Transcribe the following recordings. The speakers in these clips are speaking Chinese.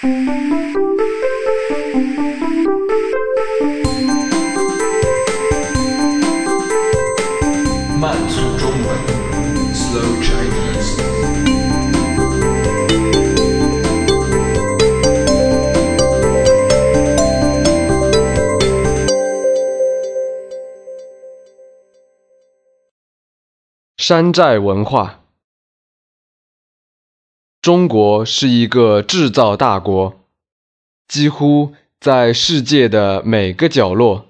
慢速中文，Slow Chinese。山寨文化。中国是一个制造大国，几乎在世界的每个角落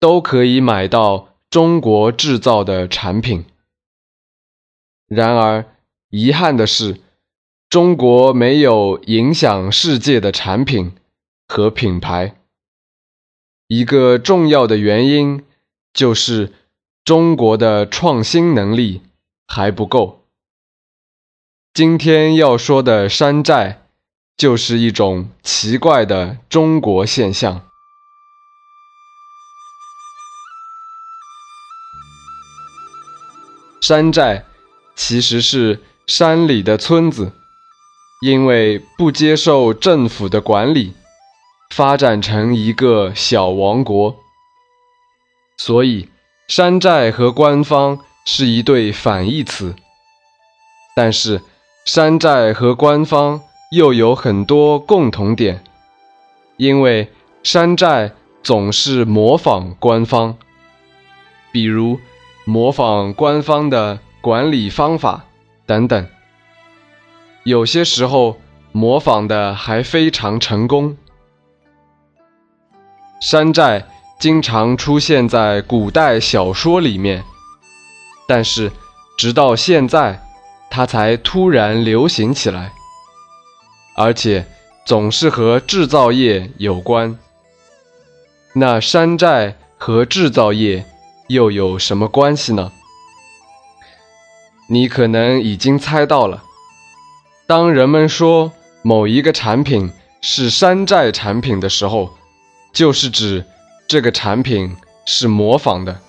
都可以买到中国制造的产品。然而，遗憾的是，中国没有影响世界的产品和品牌。一个重要的原因就是中国的创新能力还不够。今天要说的山寨，就是一种奇怪的中国现象。山寨其实是山里的村子，因为不接受政府的管理，发展成一个小王国，所以山寨和官方是一对反义词。但是，山寨和官方又有很多共同点，因为山寨总是模仿官方，比如模仿官方的管理方法等等，有些时候模仿的还非常成功。山寨经常出现在古代小说里面，但是直到现在。它才突然流行起来，而且总是和制造业有关。那山寨和制造业又有什么关系呢？你可能已经猜到了。当人们说某一个产品是山寨产品的时候，就是指这个产品是模仿的，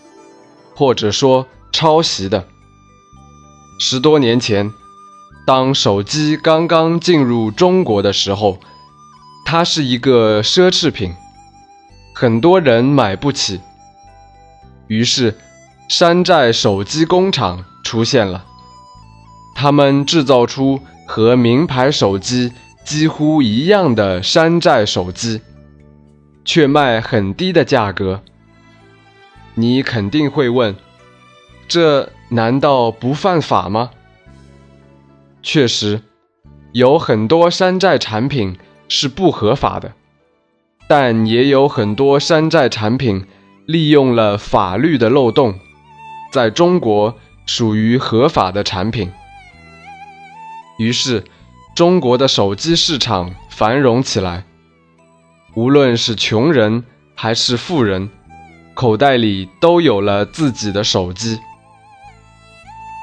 或者说抄袭的。十多年前，当手机刚刚进入中国的时候，它是一个奢侈品，很多人买不起。于是，山寨手机工厂出现了，他们制造出和名牌手机几乎一样的山寨手机，却卖很低的价格。你肯定会问，这？难道不犯法吗？确实，有很多山寨产品是不合法的，但也有很多山寨产品利用了法律的漏洞，在中国属于合法的产品。于是，中国的手机市场繁荣起来。无论是穷人还是富人，口袋里都有了自己的手机。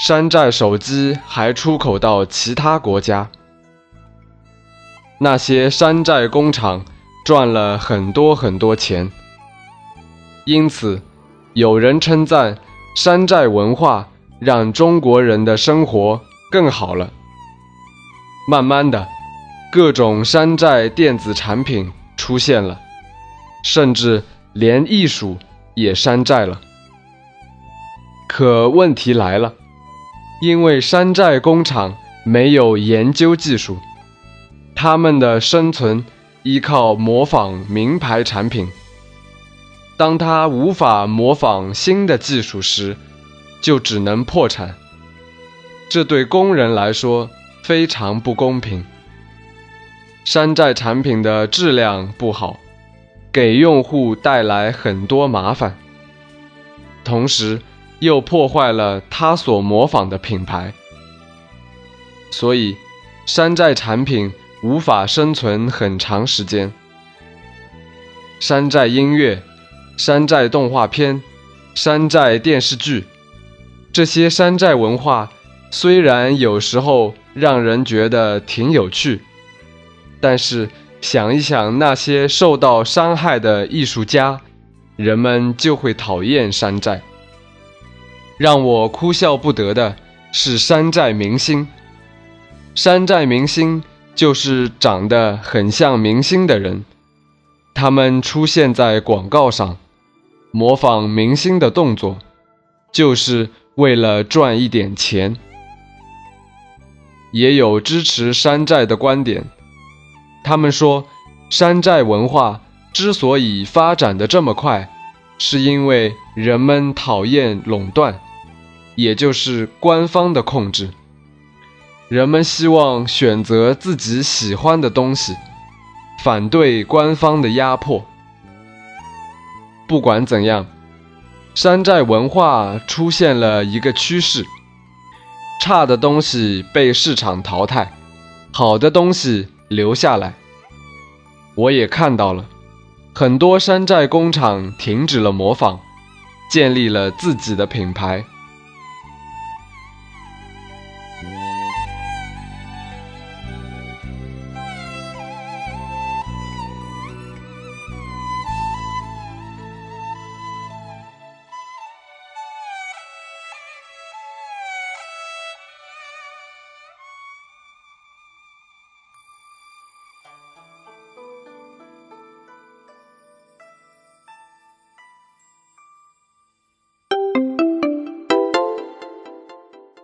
山寨手机还出口到其他国家，那些山寨工厂赚了很多很多钱，因此有人称赞山寨文化让中国人的生活更好了。慢慢的，各种山寨电子产品出现了，甚至连艺术也山寨了。可问题来了。因为山寨工厂没有研究技术，他们的生存依靠模仿名牌产品。当他无法模仿新的技术时，就只能破产。这对工人来说非常不公平。山寨产品的质量不好，给用户带来很多麻烦，同时。又破坏了他所模仿的品牌，所以山寨产品无法生存很长时间。山寨音乐、山寨动画片、山寨电视剧，这些山寨文化虽然有时候让人觉得挺有趣，但是想一想那些受到伤害的艺术家，人们就会讨厌山寨。让我哭笑不得的是山寨明星。山寨明星就是长得很像明星的人，他们出现在广告上，模仿明星的动作，就是为了赚一点钱。也有支持山寨的观点，他们说，山寨文化之所以发展的这么快，是因为人们讨厌垄断，也就是官方的控制。人们希望选择自己喜欢的东西，反对官方的压迫。不管怎样，山寨文化出现了一个趋势。差的东西被市场淘汰，好的东西留下来。我也看到了，很多山寨工厂停止了模仿，建立了自己的品牌。